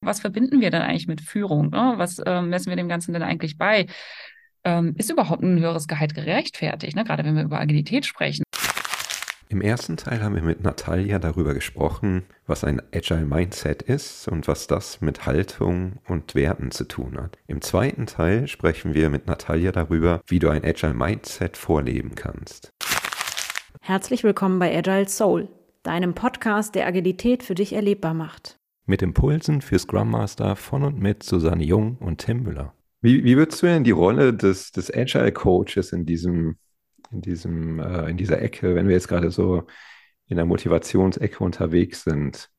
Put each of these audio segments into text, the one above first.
was verbinden wir denn eigentlich mit Führung? Ne? Was ähm, messen wir dem Ganzen denn eigentlich bei? Ähm, ist überhaupt ein höheres Gehalt gerechtfertigt, ne? gerade wenn wir über Agilität sprechen? Im ersten Teil haben wir mit Natalia darüber gesprochen, was ein Agile Mindset ist und was das mit Haltung und Werten zu tun hat. Im zweiten Teil sprechen wir mit Natalia darüber, wie du ein Agile Mindset vorleben kannst. Herzlich willkommen bei Agile Soul, deinem Podcast, der Agilität für dich erlebbar macht. Mit Impulsen für Scrum Master von und mit Susanne Jung und Tim Müller. Wie, wie würdest du denn die Rolle des, des Agile Coaches in diesem, in diesem, äh, in dieser Ecke, wenn wir jetzt gerade so in der Motivationsecke unterwegs sind,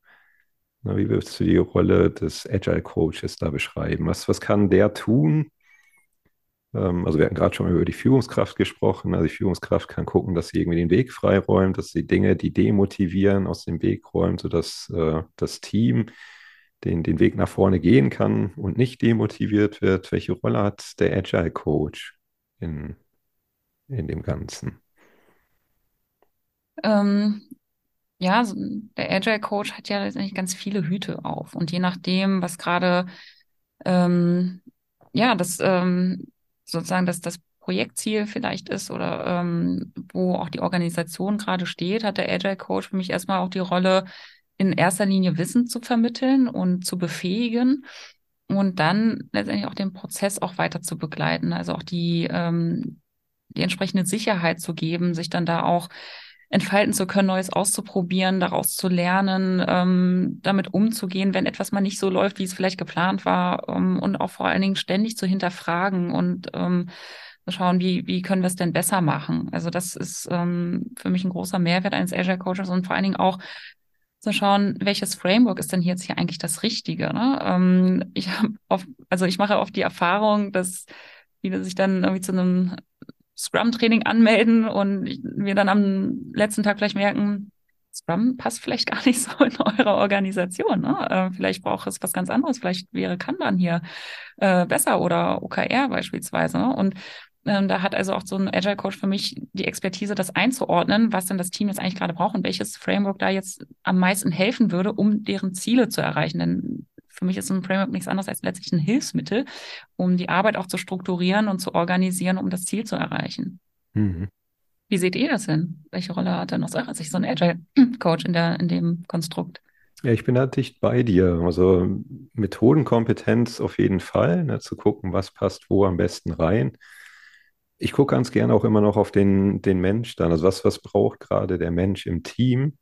na, wie würdest du die Rolle des Agile Coaches da beschreiben? Was, was kann der tun, also wir hatten gerade schon über die Führungskraft gesprochen. Also die Führungskraft kann gucken, dass sie irgendwie den Weg freiräumt, dass sie Dinge, die demotivieren, aus dem Weg räumt, sodass äh, das Team den, den Weg nach vorne gehen kann und nicht demotiviert wird. Welche Rolle hat der Agile Coach in, in dem Ganzen? Ähm, ja, der Agile Coach hat ja letztendlich ganz viele Hüte auf. Und je nachdem, was gerade ähm, ja, das ähm, sozusagen das, das Projektziel vielleicht ist oder ähm, wo auch die Organisation gerade steht, hat der Agile Coach für mich erstmal auch die Rolle, in erster Linie Wissen zu vermitteln und zu befähigen und dann letztendlich auch den Prozess auch weiter zu begleiten, also auch die, ähm, die entsprechende Sicherheit zu geben, sich dann da auch entfalten zu können, Neues auszuprobieren, daraus zu lernen, ähm, damit umzugehen, wenn etwas mal nicht so läuft, wie es vielleicht geplant war ähm, und auch vor allen Dingen ständig zu hinterfragen und ähm, zu schauen, wie, wie können wir es denn besser machen. Also das ist ähm, für mich ein großer Mehrwert eines Azure Coaches und vor allen Dingen auch zu schauen, welches Framework ist denn jetzt hier eigentlich das Richtige. Ne? Ähm, ich habe oft, also ich mache oft die Erfahrung, dass viele sich dann irgendwie zu einem Scrum-Training anmelden und wir dann am letzten Tag vielleicht merken, Scrum passt vielleicht gar nicht so in eure Organisation. Ne? Äh, vielleicht braucht es was ganz anderes. Vielleicht wäre Kanban hier äh, besser oder OKR beispielsweise. Und ähm, da hat also auch so ein Agile Coach für mich die Expertise, das einzuordnen, was denn das Team jetzt eigentlich gerade braucht und welches Framework da jetzt am meisten helfen würde, um deren Ziele zu erreichen. Denn für mich ist ein Framework nichts anderes als letztlich ein Hilfsmittel, um die Arbeit auch zu strukturieren und zu organisieren, um das Ziel zu erreichen. Mhm. Wie seht ihr das denn? Welche Rolle hat denn aus eurer Sicht so ein Agile-Coach in, in dem Konstrukt? Ja, ich bin da dicht bei dir. Also Methodenkompetenz auf jeden Fall, ne, zu gucken, was passt wo am besten rein. Ich gucke ganz gerne auch immer noch auf den, den Mensch dann. Also was, was braucht gerade der Mensch im Team?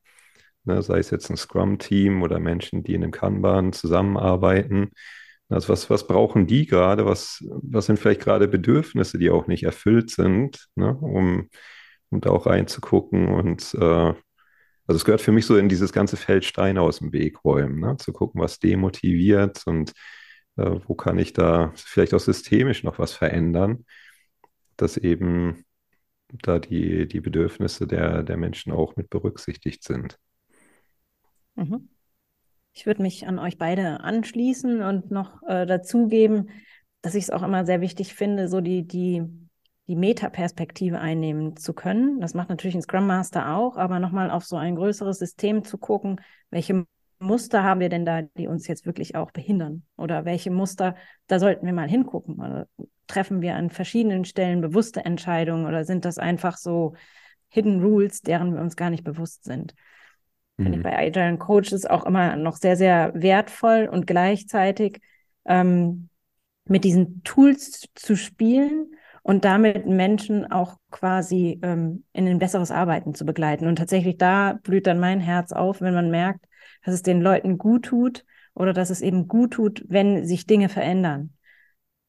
Ne, sei es jetzt ein Scrum-Team oder Menschen, die in einem Kanban zusammenarbeiten. Also was, was brauchen die gerade? Was, was sind vielleicht gerade Bedürfnisse, die auch nicht erfüllt sind, ne, um, um da auch reinzugucken und äh, also es gehört für mich so in dieses ganze Feld Steine aus dem Weg räumen, ne? zu gucken, was demotiviert und äh, wo kann ich da vielleicht auch systemisch noch was verändern, dass eben da die, die Bedürfnisse der, der Menschen auch mit berücksichtigt sind. Mhm. Ich würde mich an euch beide anschließen und noch äh, dazugeben, dass ich es auch immer sehr wichtig finde, so die, die, die Metaperspektive einnehmen zu können. Das macht natürlich ein Scrum Master auch, aber nochmal auf so ein größeres System zu gucken, welche Muster haben wir denn da, die uns jetzt wirklich auch behindern? Oder welche Muster, da sollten wir mal hingucken. Oder treffen wir an verschiedenen Stellen bewusste Entscheidungen oder sind das einfach so Hidden Rules, deren wir uns gar nicht bewusst sind? Finde ich mhm. bei Agile Coaches auch immer noch sehr, sehr wertvoll und gleichzeitig ähm, mit diesen Tools zu spielen und damit Menschen auch quasi ähm, in ein besseres Arbeiten zu begleiten. Und tatsächlich da blüht dann mein Herz auf, wenn man merkt, dass es den Leuten gut tut oder dass es eben gut tut, wenn sich Dinge verändern.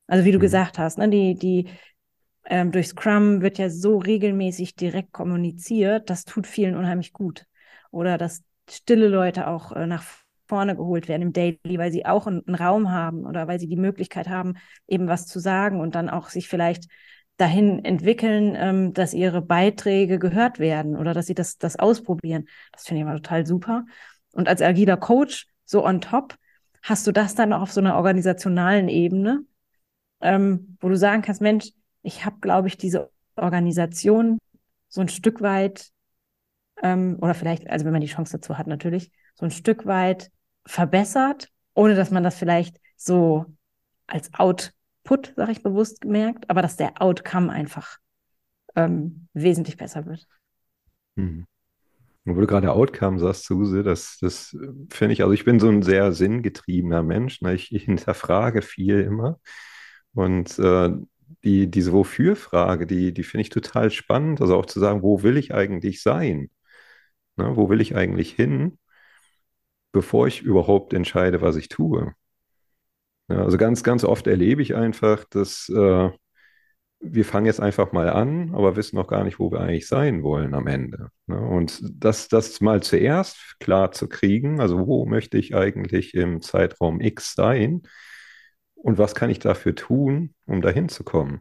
Also wie du mhm. gesagt hast, ne, die, die ähm, durch Scrum wird ja so regelmäßig direkt kommuniziert, das tut vielen unheimlich gut oder dass stille Leute auch äh, nach vorne geholt werden im Daily, weil sie auch einen, Raum haben oder weil sie die Möglichkeit haben, eben was zu sagen und dann auch sich vielleicht dahin entwickeln, ähm, dass ihre Beiträge gehört werden oder dass sie das, das ausprobieren. Das finde ich immer total super. Und als agiler Coach, so on top, hast du das dann auch auf so einer organisationalen Ebene, ähm, wo du sagen kannst, Mensch, ich habe, glaube ich, diese Organisation so ein Stück weit ähm, oder vielleicht, also wenn man die Chance dazu hat natürlich, so ein Stück weit verbessert ohne dass man das vielleicht so als Output, sage ich bewusst, merkt, aber dass der Outcome einfach ähm, wesentlich besser wird. Mhm. Wo du gerade Outcome sagst, Suse, das, das finde ich, also ich bin so ein sehr sinngetriebener Mensch. Ne? Ich, ich hinterfrage viel immer. Und äh, die, diese Wofür-Frage, die, die finde ich total spannend. Also auch zu sagen, wo will ich eigentlich sein? Ne? Wo will ich eigentlich hin, bevor ich überhaupt entscheide, was ich tue? Ja, also ganz, ganz oft erlebe ich einfach, dass äh, wir fangen jetzt einfach mal an, aber wissen noch gar nicht, wo wir eigentlich sein wollen am Ende. Ne? Und das, das mal zuerst klar zu kriegen, also wo möchte ich eigentlich im Zeitraum X sein und was kann ich dafür tun, um dahin zu kommen?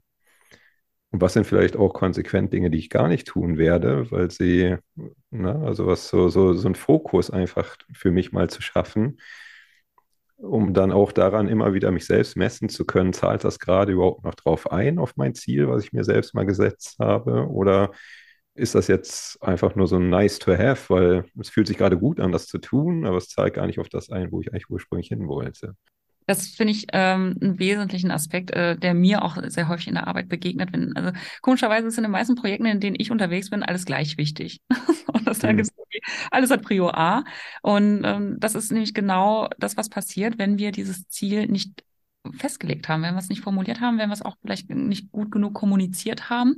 Und was sind vielleicht auch konsequent Dinge, die ich gar nicht tun werde, weil sie, na, ne, also was so, so, so ein Fokus einfach für mich mal zu schaffen, um dann auch daran immer wieder mich selbst messen zu können, zahlt das gerade überhaupt noch drauf ein, auf mein Ziel, was ich mir selbst mal gesetzt habe? Oder ist das jetzt einfach nur so ein nice to have, weil es fühlt sich gerade gut an, das zu tun, aber es zahlt gar nicht auf das ein, wo ich eigentlich ursprünglich hin wollte. Das finde ich ähm, einen wesentlichen Aspekt, äh, der mir auch sehr häufig in der Arbeit begegnet. Wenn, also komischerweise sind in den meisten Projekten, in denen ich unterwegs bin, alles gleich wichtig. und das mhm. gibt's alles hat Prior A. Und ähm, das ist nämlich genau das, was passiert, wenn wir dieses Ziel nicht festgelegt haben, wenn wir es nicht formuliert haben, wenn wir es auch vielleicht nicht gut genug kommuniziert haben.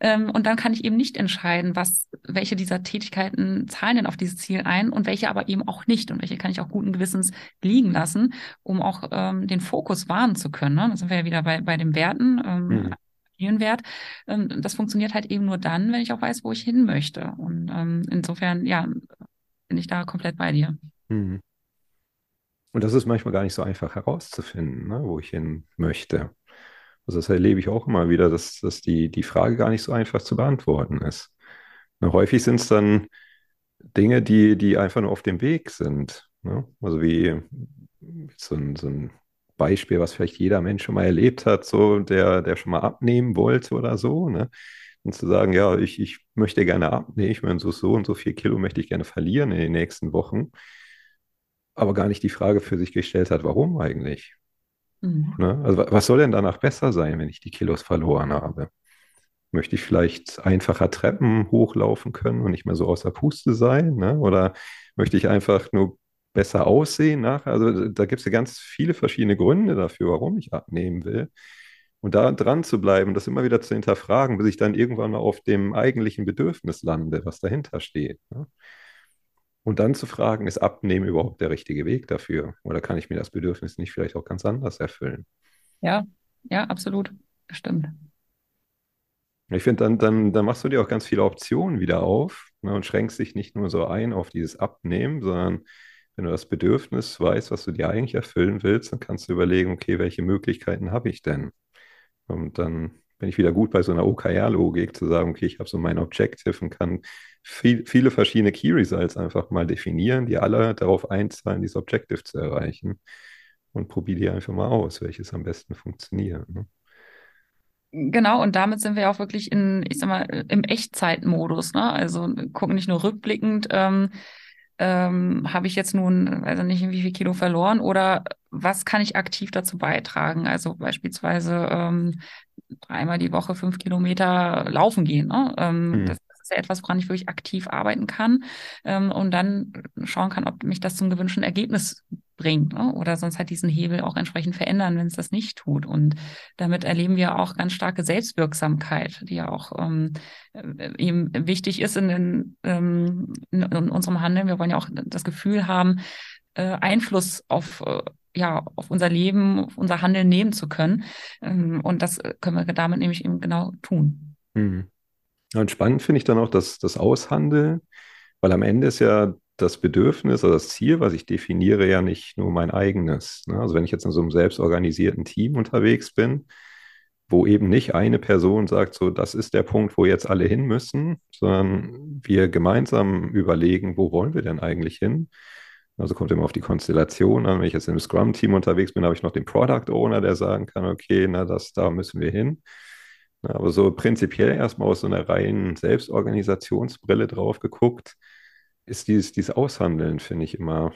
Ähm, und dann kann ich eben nicht entscheiden, was, welche dieser Tätigkeiten zahlen denn auf dieses Ziel ein und welche aber eben auch nicht und welche kann ich auch guten Gewissens liegen lassen, um auch ähm, den Fokus wahren zu können. Ne? Da sind wir ja wieder bei, bei den Werten. Ähm, mhm. Wert. Ähm, das funktioniert halt eben nur dann, wenn ich auch weiß, wo ich hin möchte. Und ähm, insofern, ja, bin ich da komplett bei dir. Mhm. Und das ist manchmal gar nicht so einfach herauszufinden, ne, wo ich hin möchte. Also das erlebe ich auch immer wieder, dass, dass die, die Frage gar nicht so einfach zu beantworten ist. Und häufig sind es dann Dinge, die, die einfach nur auf dem Weg sind. Ne? Also wie so ein, so ein Beispiel, was vielleicht jeder Mensch schon mal erlebt hat, so der, der schon mal abnehmen wollte oder so. Ne? Und zu sagen, ja, ich, ich möchte gerne abnehmen, ich meine, so, so und so viel Kilo möchte ich gerne verlieren in den nächsten Wochen aber gar nicht die Frage für sich gestellt hat, warum eigentlich? Mhm. Ne? Also was soll denn danach besser sein, wenn ich die Kilos verloren habe? Möchte ich vielleicht einfacher Treppen hochlaufen können und nicht mehr so außer Puste sein? Ne? Oder möchte ich einfach nur besser aussehen nachher? Also da gibt es ja ganz viele verschiedene Gründe dafür, warum ich abnehmen will. Und da dran zu bleiben, das immer wieder zu hinterfragen, bis ich dann irgendwann mal auf dem eigentlichen Bedürfnis lande, was dahinter steht. Ne? Und dann zu fragen, ist Abnehmen überhaupt der richtige Weg dafür? Oder kann ich mir das Bedürfnis nicht vielleicht auch ganz anders erfüllen? Ja, ja, absolut. Stimmt. Ich finde, dann, dann, dann machst du dir auch ganz viele Optionen wieder auf ne, und schränkst dich nicht nur so ein auf dieses Abnehmen, sondern wenn du das Bedürfnis weißt, was du dir eigentlich erfüllen willst, dann kannst du überlegen, okay, welche Möglichkeiten habe ich denn? Und dann bin ich wieder gut bei so einer OKR-Logik zu sagen, okay, ich habe so mein Objective und kann viel, viele verschiedene Key Results einfach mal definieren, die alle darauf einzahlen, dieses Objective zu erreichen. Und probiere die einfach mal aus, welches am besten funktioniert. Ne? Genau, und damit sind wir auch wirklich in, ich sag mal, im Echtzeitmodus, ne? Also gucken nicht nur rückblickend, ähm, ähm, habe ich jetzt nun, weiß ich nicht, wie viel Kilo verloren oder was kann ich aktiv dazu beitragen? Also beispielsweise ähm, dreimal die Woche fünf Kilometer laufen gehen. Ne? Ähm, mhm. Das ist ja etwas, woran ich wirklich aktiv arbeiten kann ähm, und dann schauen kann, ob mich das zum gewünschten Ergebnis bringt ne? oder sonst halt diesen Hebel auch entsprechend verändern, wenn es das nicht tut. Und damit erleben wir auch ganz starke Selbstwirksamkeit, die ja auch ähm, äh, eben wichtig ist in, den, ähm, in, in unserem Handeln. Wir wollen ja auch das Gefühl haben, äh, Einfluss auf äh, ja, auf unser Leben, auf unser Handeln nehmen zu können. Ähm, und das können wir damit nämlich eben genau tun. Mhm. Und spannend finde ich dann auch das, das Aushandeln, weil am Ende ist ja das Bedürfnis oder das Ziel, was ich definiere, ja nicht nur mein eigenes. Ne? Also wenn ich jetzt in so einem selbstorganisierten Team unterwegs bin, wo eben nicht eine Person sagt, so, das ist der Punkt, wo jetzt alle hin müssen, sondern wir gemeinsam überlegen, wo wollen wir denn eigentlich hin? Also kommt immer auf die Konstellation an. Wenn ich jetzt im Scrum-Team unterwegs bin, habe ich noch den Product Owner, der sagen kann, okay, na, das, da müssen wir hin. Aber so prinzipiell erstmal aus so einer reinen Selbstorganisationsbrille drauf geguckt, ist dieses, dieses Aushandeln, finde ich immer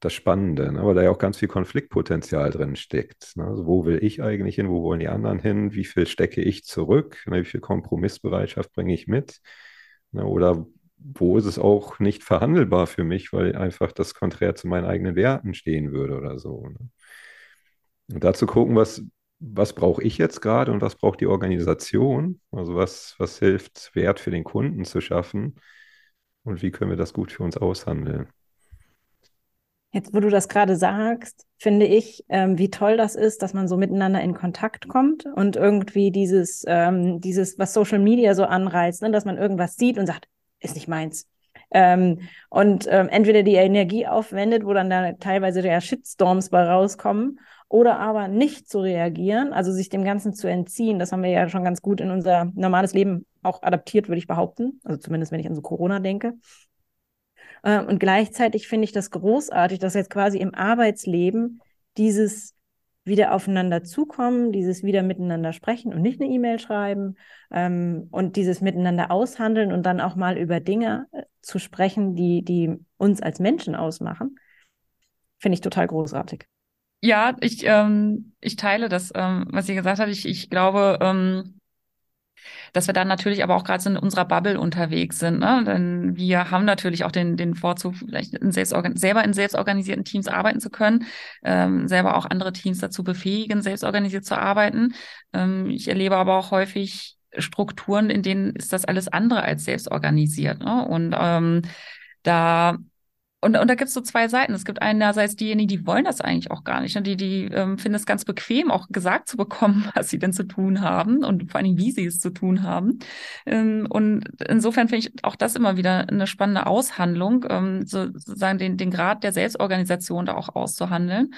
das Spannende, ne? weil da ja auch ganz viel Konfliktpotenzial drin steckt. Ne? Also wo will ich eigentlich hin, wo wollen die anderen hin, wie viel stecke ich zurück, ne? wie viel Kompromissbereitschaft bringe ich mit ne? oder wo ist es auch nicht verhandelbar für mich, weil einfach das konträr zu meinen eigenen Werten stehen würde oder so. Ne? Und dazu gucken, was, was brauche ich jetzt gerade und was braucht die Organisation, also was, was hilft, Wert für den Kunden zu schaffen und wie können wir das gut für uns aushandeln. Jetzt, wo du das gerade sagst, finde ich, ähm, wie toll das ist, dass man so miteinander in Kontakt kommt und irgendwie dieses, ähm, dieses, was Social Media so anreizt, ne, dass man irgendwas sieht und sagt, ist nicht meins. Ähm, und ähm, entweder die Energie aufwendet, wo dann da teilweise ja Shitstorms bei rauskommen, oder aber nicht zu reagieren, also sich dem Ganzen zu entziehen. Das haben wir ja schon ganz gut in unser normales Leben auch adaptiert, würde ich behaupten. Also zumindest, wenn ich an so Corona denke. Äh, und gleichzeitig finde ich das großartig, dass jetzt quasi im Arbeitsleben dieses wieder aufeinander zukommen, dieses wieder miteinander sprechen und nicht eine E-Mail schreiben ähm, und dieses miteinander aushandeln und dann auch mal über Dinge äh, zu sprechen, die, die uns als Menschen ausmachen, finde ich total großartig. Ja, ich, ähm, ich teile das, ähm, was ihr gesagt habt. Ich, ich glaube, ähm, dass wir dann natürlich aber auch gerade so in unserer Bubble unterwegs sind. Ne? Denn wir haben natürlich auch den, den Vorzug, vielleicht in selber in selbstorganisierten Teams arbeiten zu können, ähm, selber auch andere Teams dazu befähigen, selbstorganisiert zu arbeiten. Ähm, ich erlebe aber auch häufig Strukturen, in denen ist das alles andere als selbstorganisiert. Ne? Und ähm, da und, und da gibt es so zwei Seiten. Es gibt einerseits diejenigen, die wollen das eigentlich auch gar nicht. Ne? Die, die ähm, finden es ganz bequem, auch gesagt zu bekommen, was sie denn zu tun haben und vor allen Dingen, wie sie es zu tun haben. Ähm, und insofern finde ich auch das immer wieder eine spannende Aushandlung, ähm, sozusagen den, den Grad der Selbstorganisation da auch auszuhandeln.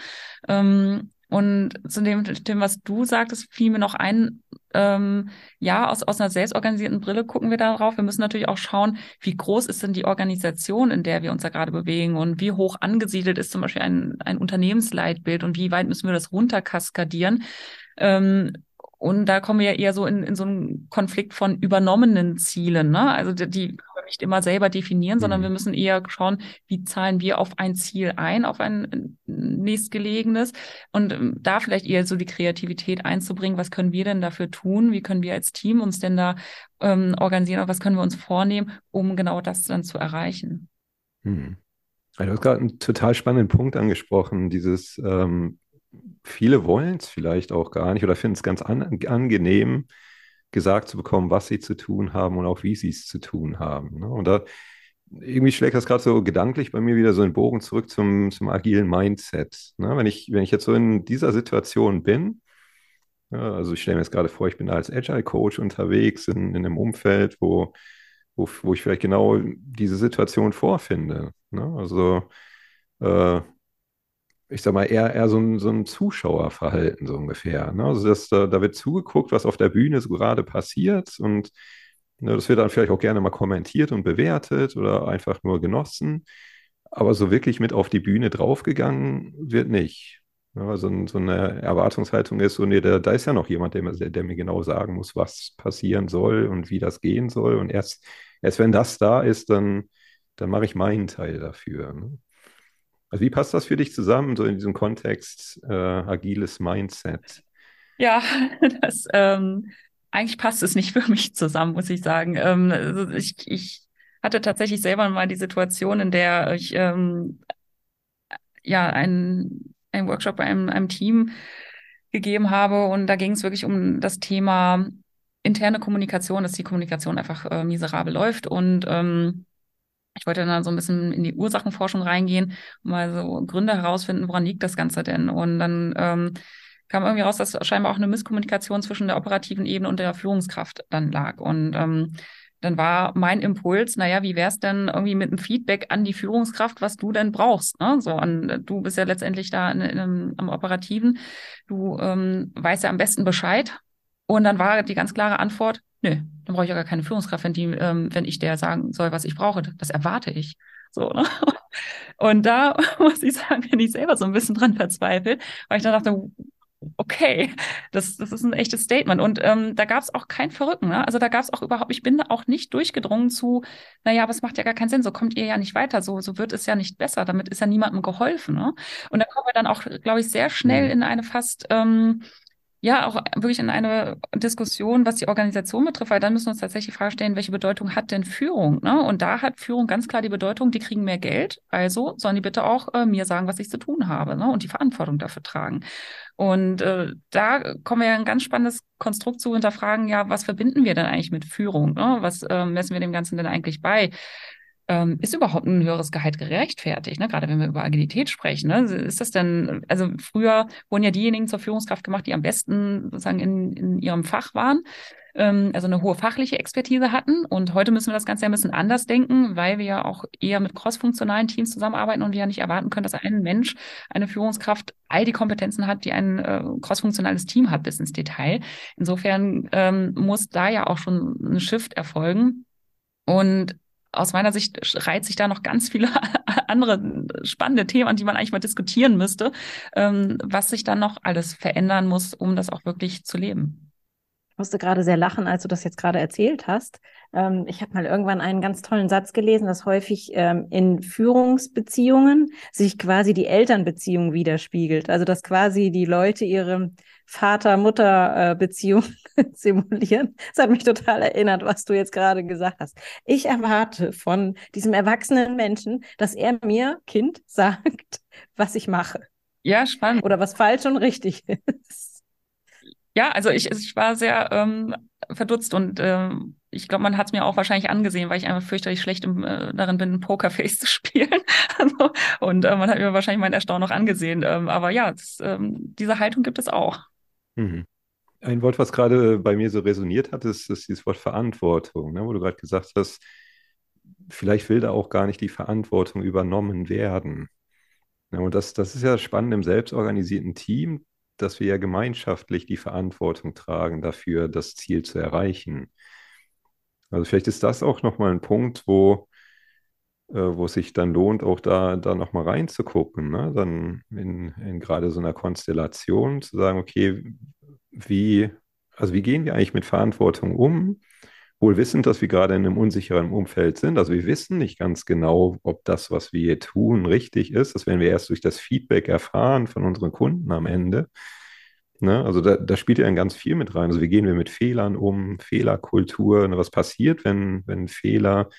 Ähm, und zu dem, dem, was du sagtest, fiel mir noch ein, ähm, ja, aus, aus einer selbstorganisierten Brille gucken wir darauf. Wir müssen natürlich auch schauen, wie groß ist denn die Organisation, in der wir uns da gerade bewegen und wie hoch angesiedelt ist zum Beispiel ein, ein Unternehmensleitbild und wie weit müssen wir das runterkaskadieren. Ähm, und da kommen wir ja eher so in, in so einen Konflikt von übernommenen Zielen. Ne? Also die, die nicht immer selber definieren, sondern mhm. wir müssen eher schauen, wie zahlen wir auf ein Ziel ein, auf ein nächstgelegenes. Und ähm, da vielleicht eher so die Kreativität einzubringen. Was können wir denn dafür tun? Wie können wir als Team uns denn da ähm, organisieren? Und was können wir uns vornehmen, um genau das dann zu erreichen? Mhm. Du hast gerade einen total spannenden Punkt angesprochen, dieses ähm, viele wollen es vielleicht auch gar nicht oder finden es ganz an, angenehm, gesagt zu bekommen, was sie zu tun haben und auch wie sie es zu tun haben. Ne? Und da irgendwie schlägt das gerade so gedanklich bei mir wieder so einen Bogen zurück zum, zum agilen Mindset. Ne? Wenn ich, wenn ich jetzt so in dieser Situation bin, ja, also ich stelle mir jetzt gerade vor, ich bin da als Agile Coach unterwegs in, in einem Umfeld, wo, wo, wo ich vielleicht genau diese Situation vorfinde. Ne? Also äh, ich sag mal, eher, eher so ein, so ein Zuschauerverhalten, so ungefähr. Ne? Also das, da, da wird zugeguckt, was auf der Bühne so gerade passiert und ne, das wird dann vielleicht auch gerne mal kommentiert und bewertet oder einfach nur genossen. Aber so wirklich mit auf die Bühne draufgegangen wird nicht. Ja, so, so, eine Erwartungshaltung ist so, nee, da, da ist ja noch jemand, der, der, der, mir genau sagen muss, was passieren soll und wie das gehen soll. Und erst, erst wenn das da ist, dann, dann mache ich meinen Teil dafür. Ne? Also wie passt das für dich zusammen, so in diesem Kontext äh, agiles Mindset? Ja, das ähm, eigentlich passt es nicht für mich zusammen, muss ich sagen. Ähm, also ich, ich hatte tatsächlich selber mal die Situation, in der ich ähm, ja einen, einen Workshop bei einem, einem Team gegeben habe und da ging es wirklich um das Thema interne Kommunikation, dass die Kommunikation einfach äh, miserabel läuft und ähm, ich wollte dann so ein bisschen in die Ursachenforschung reingehen mal so Gründe herausfinden, woran liegt das Ganze denn? Und dann ähm, kam irgendwie raus, dass scheinbar auch eine Misskommunikation zwischen der operativen Ebene und der Führungskraft dann lag. Und ähm, dann war mein Impuls, naja, wie wär's denn irgendwie mit einem Feedback an die Führungskraft, was du denn brauchst? Ne? So, an, du bist ja letztendlich da in, in, am Operativen. Du ähm, weißt ja am besten Bescheid. Und dann war die ganz klare Antwort, nö, dann brauche ich ja gar keine Führungskraft, wenn, die, ähm, wenn ich der sagen soll, was ich brauche. Das erwarte ich. So, ne? Und da muss ich sagen, bin ich selber so ein bisschen dran verzweifelt, weil ich dann dachte, okay, das, das ist ein echtes Statement. Und ähm, da gab es auch kein Verrücken. Ne? Also da gab es auch überhaupt, ich bin auch nicht durchgedrungen zu, naja, aber es macht ja gar keinen Sinn, so kommt ihr ja nicht weiter, so, so wird es ja nicht besser, damit ist ja niemandem geholfen. Ne? Und da kommen wir dann auch, glaube ich, sehr schnell mhm. in eine fast ähm, ja auch wirklich in eine Diskussion, was die Organisation betrifft, weil dann müssen wir uns tatsächlich die Frage stellen, welche Bedeutung hat denn Führung? Ne? Und da hat Führung ganz klar die Bedeutung, die kriegen mehr Geld, also sollen die bitte auch äh, mir sagen, was ich zu tun habe ne? und die Verantwortung dafür tragen. Und äh, da kommen wir ja ein ganz spannendes Konstrukt zu hinterfragen, ja, was verbinden wir denn eigentlich mit Führung? Ne? Was äh, messen wir dem Ganzen denn eigentlich bei? Ähm, ist überhaupt ein höheres Gehalt gerechtfertigt? Ne? Gerade wenn wir über Agilität sprechen. Ne? Ist das denn, also früher wurden ja diejenigen zur Führungskraft gemacht, die am besten sozusagen in, in ihrem Fach waren, ähm, also eine hohe fachliche Expertise hatten. Und heute müssen wir das Ganze ja ein bisschen anders denken, weil wir ja auch eher mit crossfunktionalen Teams zusammenarbeiten und wir ja nicht erwarten können, dass ein Mensch, eine Führungskraft all die Kompetenzen hat, die ein äh, crossfunktionales Team hat, bis ins Detail. Insofern ähm, muss da ja auch schon ein Shift erfolgen. Und aus meiner Sicht reiht sich da noch ganz viele andere spannende Themen an, die man eigentlich mal diskutieren müsste, ähm, was sich dann noch alles verändern muss, um das auch wirklich zu leben. Ich musste gerade sehr lachen, als du das jetzt gerade erzählt hast. Ähm, ich habe mal irgendwann einen ganz tollen Satz gelesen, dass häufig ähm, in Führungsbeziehungen sich quasi die Elternbeziehung widerspiegelt. Also dass quasi die Leute ihre Vater-Mutter-Beziehung simulieren. Das hat mich total erinnert, was du jetzt gerade gesagt hast. Ich erwarte von diesem erwachsenen Menschen, dass er mir, Kind, sagt, was ich mache. Ja, spannend. Oder was falsch und richtig ist. Ja, also ich, ich war sehr ähm, verdutzt und ähm, ich glaube, man hat es mir auch wahrscheinlich angesehen, weil ich einfach fürchterlich schlecht im, äh, darin bin, Pokerface zu spielen. also, und äh, man hat mir wahrscheinlich mein Erstaunen noch angesehen. Ähm, aber ja, das, ähm, diese Haltung gibt es auch. Mhm. Ein Wort, was gerade bei mir so resoniert hat, ist, ist dieses Wort Verantwortung, ne, wo du gerade gesagt hast, vielleicht will da auch gar nicht die Verantwortung übernommen werden. Ja, und das, das ist ja spannend im selbstorganisierten Team, dass wir ja gemeinschaftlich die Verantwortung tragen dafür, das Ziel zu erreichen. Also vielleicht ist das auch nochmal ein Punkt, wo, äh, wo es sich dann lohnt, auch da, da nochmal reinzugucken. Ne? Dann in, in gerade so einer Konstellation zu sagen, okay, wie, also wie gehen wir eigentlich mit Verantwortung um? Wohl wissend, dass wir gerade in einem unsicheren Umfeld sind. Also wir wissen nicht ganz genau, ob das, was wir hier tun, richtig ist. Das werden wir erst durch das Feedback erfahren von unseren Kunden am Ende. Ne? Also da, da spielt ja ganz viel mit rein. Also wie gehen wir mit Fehlern um, Fehlerkultur, ne? was passiert, wenn, wenn Fehler,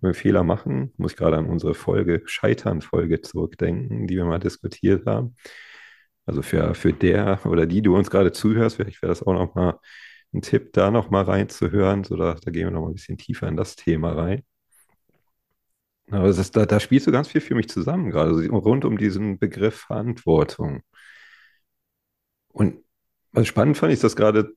wenn wir Fehler machen? Muss ich gerade an unsere Folge, Scheitern-Folge zurückdenken, die wir mal diskutiert haben. Also für, für der oder die du uns gerade zuhörst, vielleicht wäre das auch nochmal ein Tipp, da nochmal reinzuhören. So, da, da gehen wir nochmal ein bisschen tiefer in das Thema rein. Aber das, da, da spielst du ganz viel für mich zusammen, gerade also rund um diesen Begriff Verantwortung. Und was spannend fand ich das gerade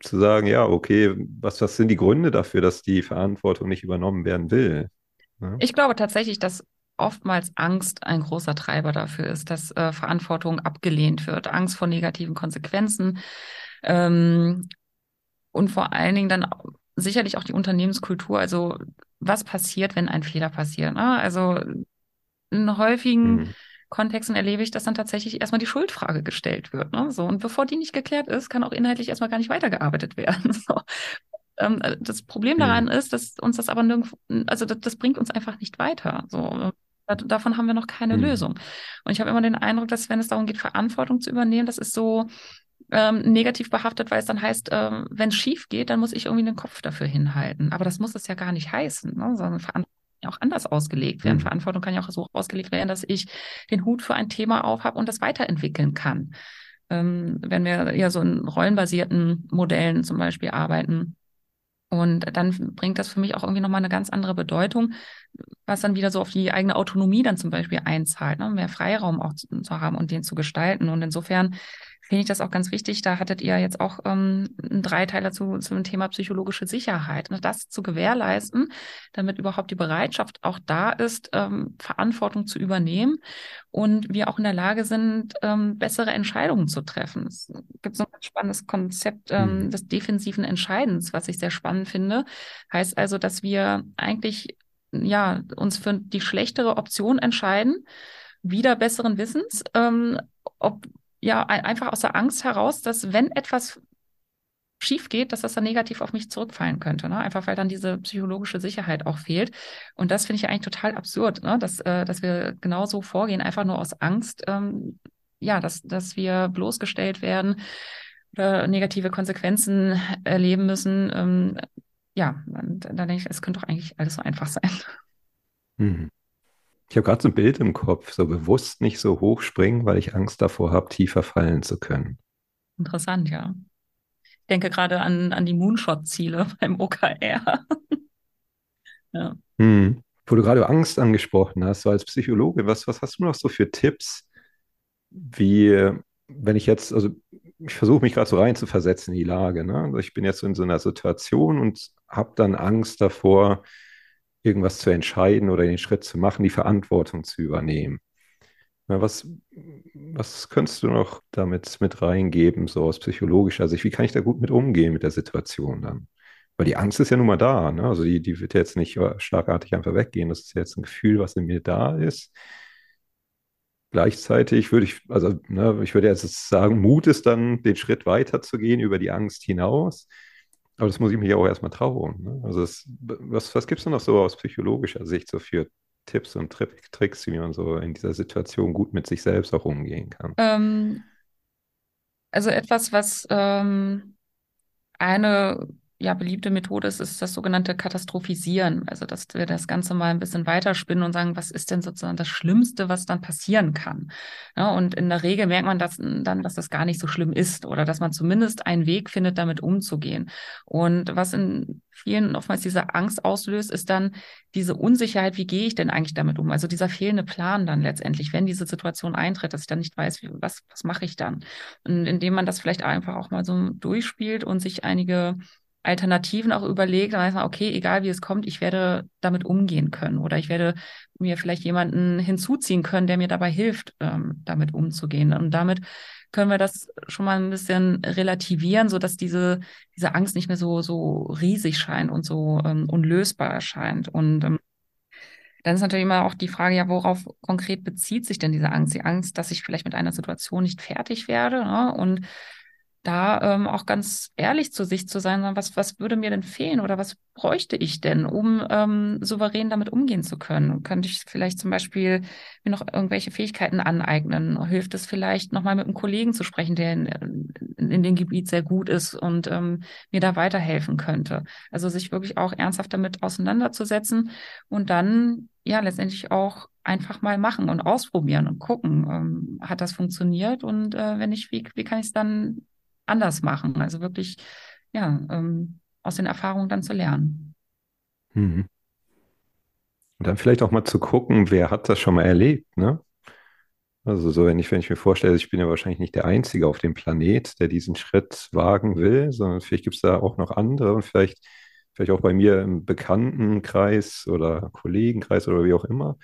zu sagen, ja, okay, was, was sind die Gründe dafür, dass die Verantwortung nicht übernommen werden will? Ja? Ich glaube tatsächlich, dass oftmals Angst ein großer Treiber dafür ist, dass äh, Verantwortung abgelehnt wird. Angst vor negativen Konsequenzen ähm, und vor allen Dingen dann sicherlich auch die Unternehmenskultur. Also was passiert, wenn ein Fehler passiert? Ne? Also in häufigen mhm. Kontexten erlebe ich, dass dann tatsächlich erstmal die Schuldfrage gestellt wird. Ne? So, und bevor die nicht geklärt ist, kann auch inhaltlich erstmal gar nicht weitergearbeitet werden. So. Ähm, das Problem daran ist, dass uns das aber nirgendwo, also das, das, bringt uns einfach nicht weiter. So. Davon haben wir noch keine mhm. Lösung. Und ich habe immer den Eindruck, dass wenn es darum geht, Verantwortung zu übernehmen, das ist so ähm, negativ behaftet, weil es dann heißt, ähm, wenn es schief geht, dann muss ich irgendwie den Kopf dafür hinhalten. Aber das muss es ja gar nicht heißen, ne? sondern Verantwortung auch anders ausgelegt werden. Mhm. Verantwortung kann ja auch so ausgelegt werden, dass ich den Hut für ein Thema aufhabe und das weiterentwickeln kann. Ähm, wenn wir ja so in rollenbasierten Modellen zum Beispiel arbeiten, und dann bringt das für mich auch irgendwie nochmal eine ganz andere Bedeutung, was dann wieder so auf die eigene Autonomie dann zum Beispiel einzahlt, ne? mehr Freiraum auch zu, zu haben und den zu gestalten. Und insofern finde ich das auch ganz wichtig. Da hattet ihr jetzt auch ähm, einen Dreiteiler zu, zum Thema psychologische Sicherheit. Ne? Das zu gewährleisten, damit überhaupt die Bereitschaft auch da ist, ähm, Verantwortung zu übernehmen und wir auch in der Lage sind, ähm, bessere Entscheidungen zu treffen. Es gibt so ein spannendes Konzept ähm, mhm. des defensiven Entscheidens, was ich sehr spannend finde. Heißt also, dass wir eigentlich ja uns für die schlechtere Option entscheiden, wieder besseren Wissens, ähm, ob ja einfach aus der Angst heraus, dass wenn etwas schief geht, dass das dann negativ auf mich zurückfallen könnte. Ne? Einfach weil dann diese psychologische Sicherheit auch fehlt. Und das finde ich ja eigentlich total absurd, ne? dass, äh, dass wir genauso vorgehen, einfach nur aus Angst, ähm, ja, dass, dass wir bloßgestellt werden oder negative Konsequenzen erleben müssen. Ähm, ja, und dann denke ich, es könnte doch eigentlich alles so einfach sein. Hm. Ich habe gerade so ein Bild im Kopf, so bewusst nicht so hoch springen, weil ich Angst davor habe, tiefer fallen zu können. Interessant, ja denke gerade an, an die Moonshot-Ziele beim OKR. ja. Hm. Wo du gerade Angst angesprochen hast, so als Psychologe, was, was hast du noch so für Tipps, wie, wenn ich jetzt, also ich versuche mich gerade so rein zu versetzen in die Lage, ne? Also ich bin jetzt in so einer Situation und habe dann Angst davor, irgendwas zu entscheiden oder den Schritt zu machen, die Verantwortung zu übernehmen. Na, was, was könntest du noch damit mit reingeben, so aus psychologischer Sicht? Wie kann ich da gut mit umgehen mit der Situation dann? Weil die Angst ist ja nun mal da, ne? Also die, die wird jetzt nicht schlagartig einfach weggehen. Das ist jetzt ein Gefühl, was in mir da ist. Gleichzeitig würde ich, also ne, ich würde jetzt sagen, Mut ist dann, den Schritt weiter zu gehen über die Angst hinaus. Aber das muss ich mich auch erstmal trauen. Ne? Also das, was, was gibt es noch so aus psychologischer Sicht so für Tipps und Tricks, wie man so in dieser Situation gut mit sich selbst auch umgehen kann? Ähm, also etwas, was ähm, eine ja, beliebte Methode ist, ist das sogenannte Katastrophisieren. Also, dass wir das Ganze mal ein bisschen weiterspinnen und sagen, was ist denn sozusagen das Schlimmste, was dann passieren kann? Ja, und in der Regel merkt man das dann, dass das gar nicht so schlimm ist oder dass man zumindest einen Weg findet, damit umzugehen. Und was in vielen oftmals diese Angst auslöst, ist dann diese Unsicherheit, wie gehe ich denn eigentlich damit um? Also dieser fehlende Plan dann letztendlich, wenn diese Situation eintritt, dass ich dann nicht weiß, wie, was, was mache ich dann? Und indem man das vielleicht einfach auch mal so durchspielt und sich einige Alternativen auch überlegt, dann weiß man, okay, egal wie es kommt, ich werde damit umgehen können oder ich werde mir vielleicht jemanden hinzuziehen können, der mir dabei hilft, ähm, damit umzugehen. Und damit können wir das schon mal ein bisschen relativieren, so dass diese, diese Angst nicht mehr so, so riesig scheint und so ähm, unlösbar erscheint. Und ähm, dann ist natürlich immer auch die Frage, ja, worauf konkret bezieht sich denn diese Angst? Die Angst, dass ich vielleicht mit einer Situation nicht fertig werde ne? und da ähm, auch ganz ehrlich zu sich zu sein, was, was würde mir denn fehlen oder was bräuchte ich denn, um ähm, souverän damit umgehen zu können? Könnte ich vielleicht zum Beispiel mir noch irgendwelche Fähigkeiten aneignen? Hilft es vielleicht, nochmal mit einem Kollegen zu sprechen, der in, in, dem Gebiet sehr gut ist und ähm, mir da weiterhelfen könnte? Also sich wirklich auch ernsthaft damit auseinanderzusetzen und dann ja letztendlich auch einfach mal machen und ausprobieren und gucken, ähm, hat das funktioniert und äh, wenn nicht, wie, wie kann ich es dann anders machen. Also wirklich, ja, ähm, aus den Erfahrungen dann zu lernen. Mhm. Und dann vielleicht auch mal zu gucken, wer hat das schon mal erlebt, ne? Also so, wenn ich, wenn ich mir vorstelle, ich bin ja wahrscheinlich nicht der Einzige auf dem Planet, der diesen Schritt wagen will, sondern vielleicht gibt es da auch noch andere und vielleicht, vielleicht auch bei mir im Bekanntenkreis oder Kollegenkreis oder wie auch immer,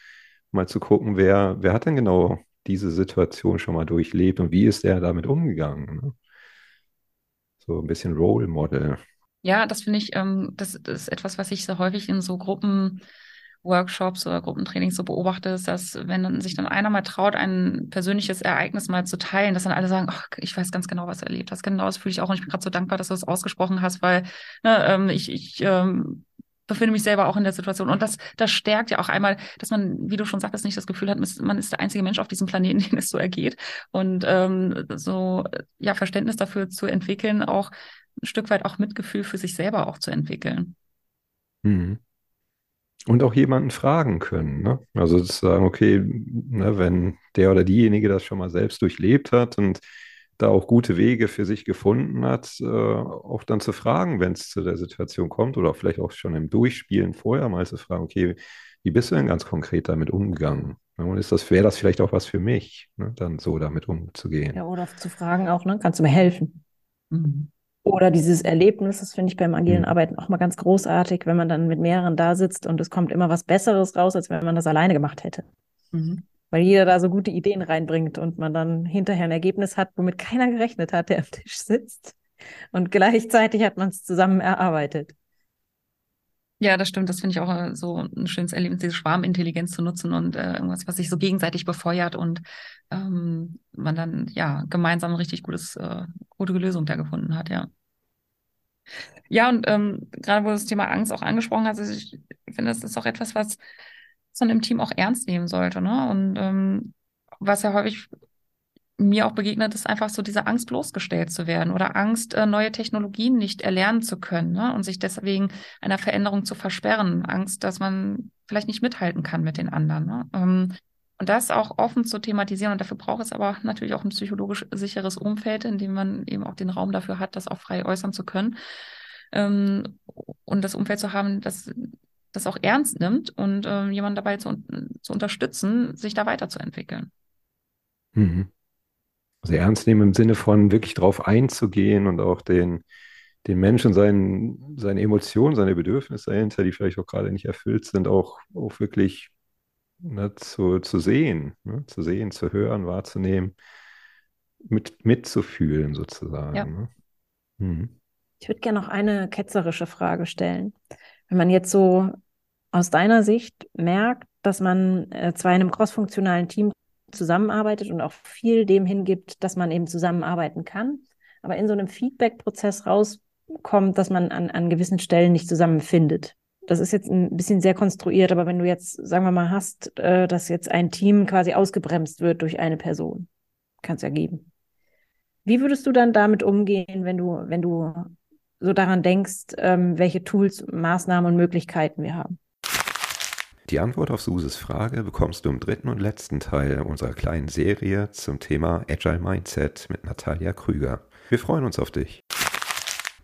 mal zu gucken, wer, wer hat denn genau diese Situation schon mal durchlebt und wie ist der damit umgegangen? Ne? So ein bisschen Role Model. Ja, das finde ich, ähm, das, das, ist etwas, was ich so häufig in so Gruppenworkshops oder Gruppentrainings so beobachte, ist, dass wenn sich dann einer mal traut, ein persönliches Ereignis mal zu teilen, dass dann alle sagen, ach, ich weiß ganz genau, was er erlebt hast. Genau das fühle ich auch und ich bin gerade so dankbar, dass du das ausgesprochen hast, weil ne, ähm, ich, ich ähm, befinde mich selber auch in der Situation. Und das, das stärkt ja auch einmal, dass man, wie du schon sagtest, nicht das Gefühl hat, man ist der einzige Mensch auf diesem Planeten, den es so ergeht. Und ähm, so ja Verständnis dafür zu entwickeln, auch ein Stück weit auch Mitgefühl für sich selber auch zu entwickeln. Mhm. Und auch jemanden fragen können. Ne? Also zu sagen, okay, ne, wenn der oder diejenige das schon mal selbst durchlebt hat und da auch gute Wege für sich gefunden hat, äh, auch dann zu fragen, wenn es zu der Situation kommt oder vielleicht auch schon im Durchspielen vorher mal zu fragen, okay, wie bist du denn ganz konkret damit umgegangen? Und ist das, wäre das vielleicht auch was für mich, ne, dann so damit umzugehen? Ja, oder zu fragen auch, ne, kannst du mir helfen? Mhm. Oder dieses Erlebnis, das finde ich beim agilen mhm. Arbeiten auch mal ganz großartig, wenn man dann mit mehreren da sitzt und es kommt immer was Besseres raus, als wenn man das alleine gemacht hätte. Mhm weil jeder da so gute Ideen reinbringt und man dann hinterher ein Ergebnis hat, womit keiner gerechnet hat, der am Tisch sitzt. Und gleichzeitig hat man es zusammen erarbeitet. Ja, das stimmt. Das finde ich auch äh, so ein schönes Erlebnis, diese Schwarmintelligenz zu nutzen und äh, irgendwas, was sich so gegenseitig befeuert und ähm, man dann ja gemeinsam ein richtig gutes, äh, gute Lösung da gefunden hat, ja. Ja, und ähm, gerade wo du das Thema Angst auch angesprochen hast, also ich finde, das ist auch etwas, was man im Team auch ernst nehmen sollte, ne? Und ähm, was ja häufig mir auch begegnet ist, einfach so diese Angst bloßgestellt zu werden oder Angst, äh, neue Technologien nicht erlernen zu können ne? und sich deswegen einer Veränderung zu versperren. Angst, dass man vielleicht nicht mithalten kann mit den anderen. Ne? Ähm, und das auch offen zu thematisieren. Und dafür braucht es aber natürlich auch ein psychologisch sicheres Umfeld, in dem man eben auch den Raum dafür hat, das auch frei äußern zu können. Ähm, und das Umfeld zu haben, das das auch ernst nimmt und äh, jemanden dabei zu, zu unterstützen, sich da weiterzuentwickeln. Mhm. Also ernst nehmen im Sinne von wirklich drauf einzugehen und auch den, den Menschen seinen, seine Emotionen, seine Bedürfnisse dahinter, die vielleicht auch gerade nicht erfüllt sind, auch, auch wirklich ne, zu, zu sehen, ne, zu sehen, zu hören, wahrzunehmen, mit, mitzufühlen sozusagen. Ja. Ne? Mhm. Ich würde gerne noch eine ketzerische Frage stellen. Wenn man jetzt so aus deiner Sicht merkt, dass man äh, zwar in einem crossfunktionalen Team zusammenarbeitet und auch viel dem hingibt, dass man eben zusammenarbeiten kann, aber in so einem Feedback-Prozess rauskommt, dass man an, an gewissen Stellen nicht zusammenfindet. Das ist jetzt ein bisschen sehr konstruiert, aber wenn du jetzt, sagen wir mal, hast, äh, dass jetzt ein Team quasi ausgebremst wird durch eine Person, kann es ja geben. Wie würdest du dann damit umgehen, wenn du, wenn du so daran denkst, ähm, welche Tools, Maßnahmen und Möglichkeiten wir haben? Die Antwort auf Suses Frage bekommst du im dritten und letzten Teil unserer kleinen Serie zum Thema Agile Mindset mit Natalia Krüger. Wir freuen uns auf dich.